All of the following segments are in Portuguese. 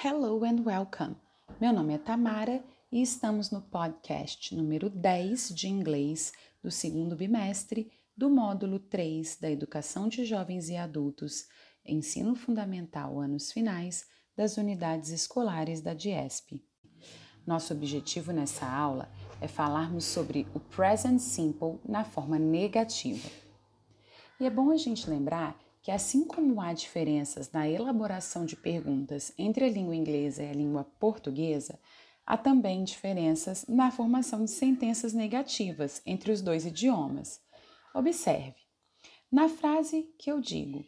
Hello and welcome! Meu nome é Tamara e estamos no podcast número 10 de inglês do segundo bimestre do módulo 3 da Educação de Jovens e Adultos, Ensino Fundamental Anos Finais das Unidades Escolares da DIESP. Nosso objetivo nessa aula é falarmos sobre o present simple na forma negativa. E é bom a gente lembrar que, assim como há diferenças na elaboração de perguntas entre a língua inglesa e a língua portuguesa, há também diferenças na formação de sentenças negativas entre os dois idiomas. Observe, na frase que eu digo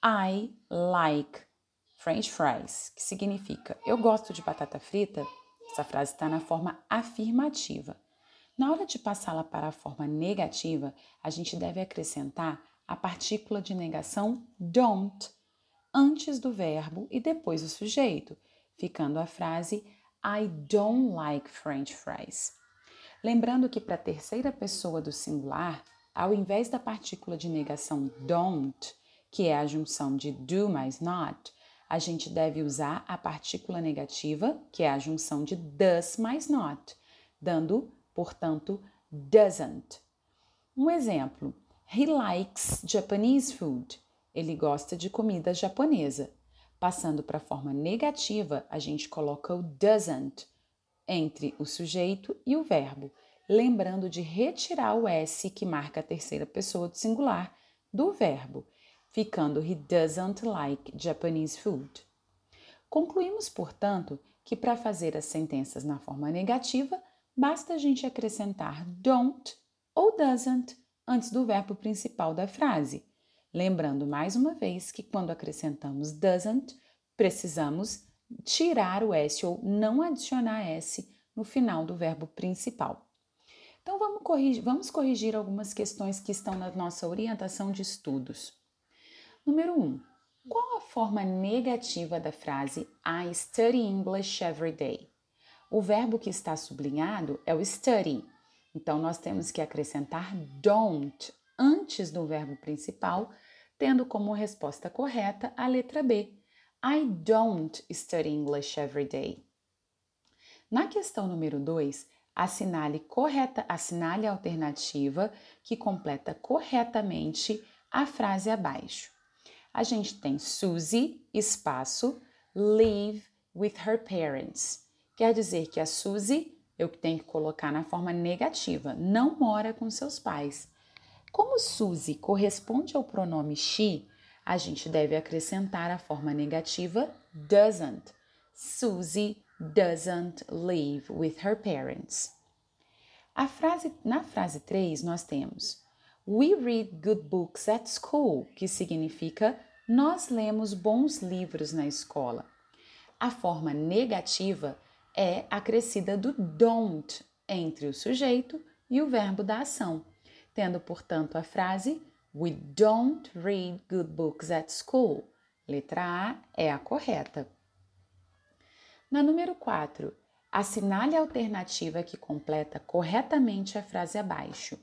I like French fries, que significa eu gosto de batata frita, essa frase está na forma afirmativa. Na hora de passá-la para a forma negativa, a gente deve acrescentar a partícula de negação don't antes do verbo e depois o sujeito, ficando a frase I don't like French fries. Lembrando que para a terceira pessoa do singular, ao invés da partícula de negação don't, que é a junção de do mais not, a gente deve usar a partícula negativa, que é a junção de does mais not, dando, portanto, doesn't. Um exemplo: He likes Japanese food. Ele gosta de comida japonesa. Passando para a forma negativa, a gente coloca o doesn't entre o sujeito e o verbo, lembrando de retirar o S que marca a terceira pessoa do singular do verbo, ficando he doesn't like Japanese food. Concluímos, portanto, que para fazer as sentenças na forma negativa, basta a gente acrescentar don't ou doesn't antes do verbo principal da frase. Lembrando mais uma vez que quando acrescentamos doesn't, precisamos tirar o S ou não adicionar S no final do verbo principal. Então vamos corrigir, vamos corrigir algumas questões que estão na nossa orientação de estudos. Número 1. Um, qual a forma negativa da frase I study English every day? O verbo que está sublinhado é o study, então, nós temos que acrescentar don't antes do verbo principal, tendo como resposta correta a letra B. I don't study English every day. Na questão número 2, assinale correta, assinale a alternativa que completa corretamente a frase abaixo. A gente tem Suzy, espaço, live with her parents. Quer dizer que a Suzy eu tenho que colocar na forma negativa, não mora com seus pais. Como Suzy corresponde ao pronome she, a gente deve acrescentar a forma negativa doesn't. Suzy doesn't live with her parents. Frase, na frase 3, nós temos We read good books at school, que significa nós lemos bons livros na escola. A forma negativa é acrescida do don't entre o sujeito e o verbo da ação, tendo, portanto, a frase We don't read good books at school. Letra A é a correta. Na número 4, assinale a alternativa que completa corretamente a frase abaixo.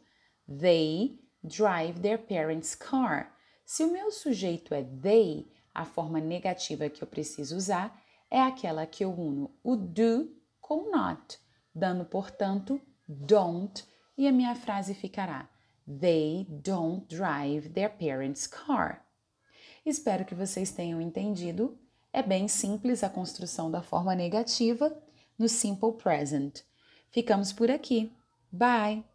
They drive their parents' car. Se o meu sujeito é they, a forma negativa que eu preciso usar é aquela que eu uno o do com not, dando, portanto, don't, e a minha frase ficará They don't drive their parents' car. Espero que vocês tenham entendido. É bem simples a construção da forma negativa no simple present. Ficamos por aqui. Bye!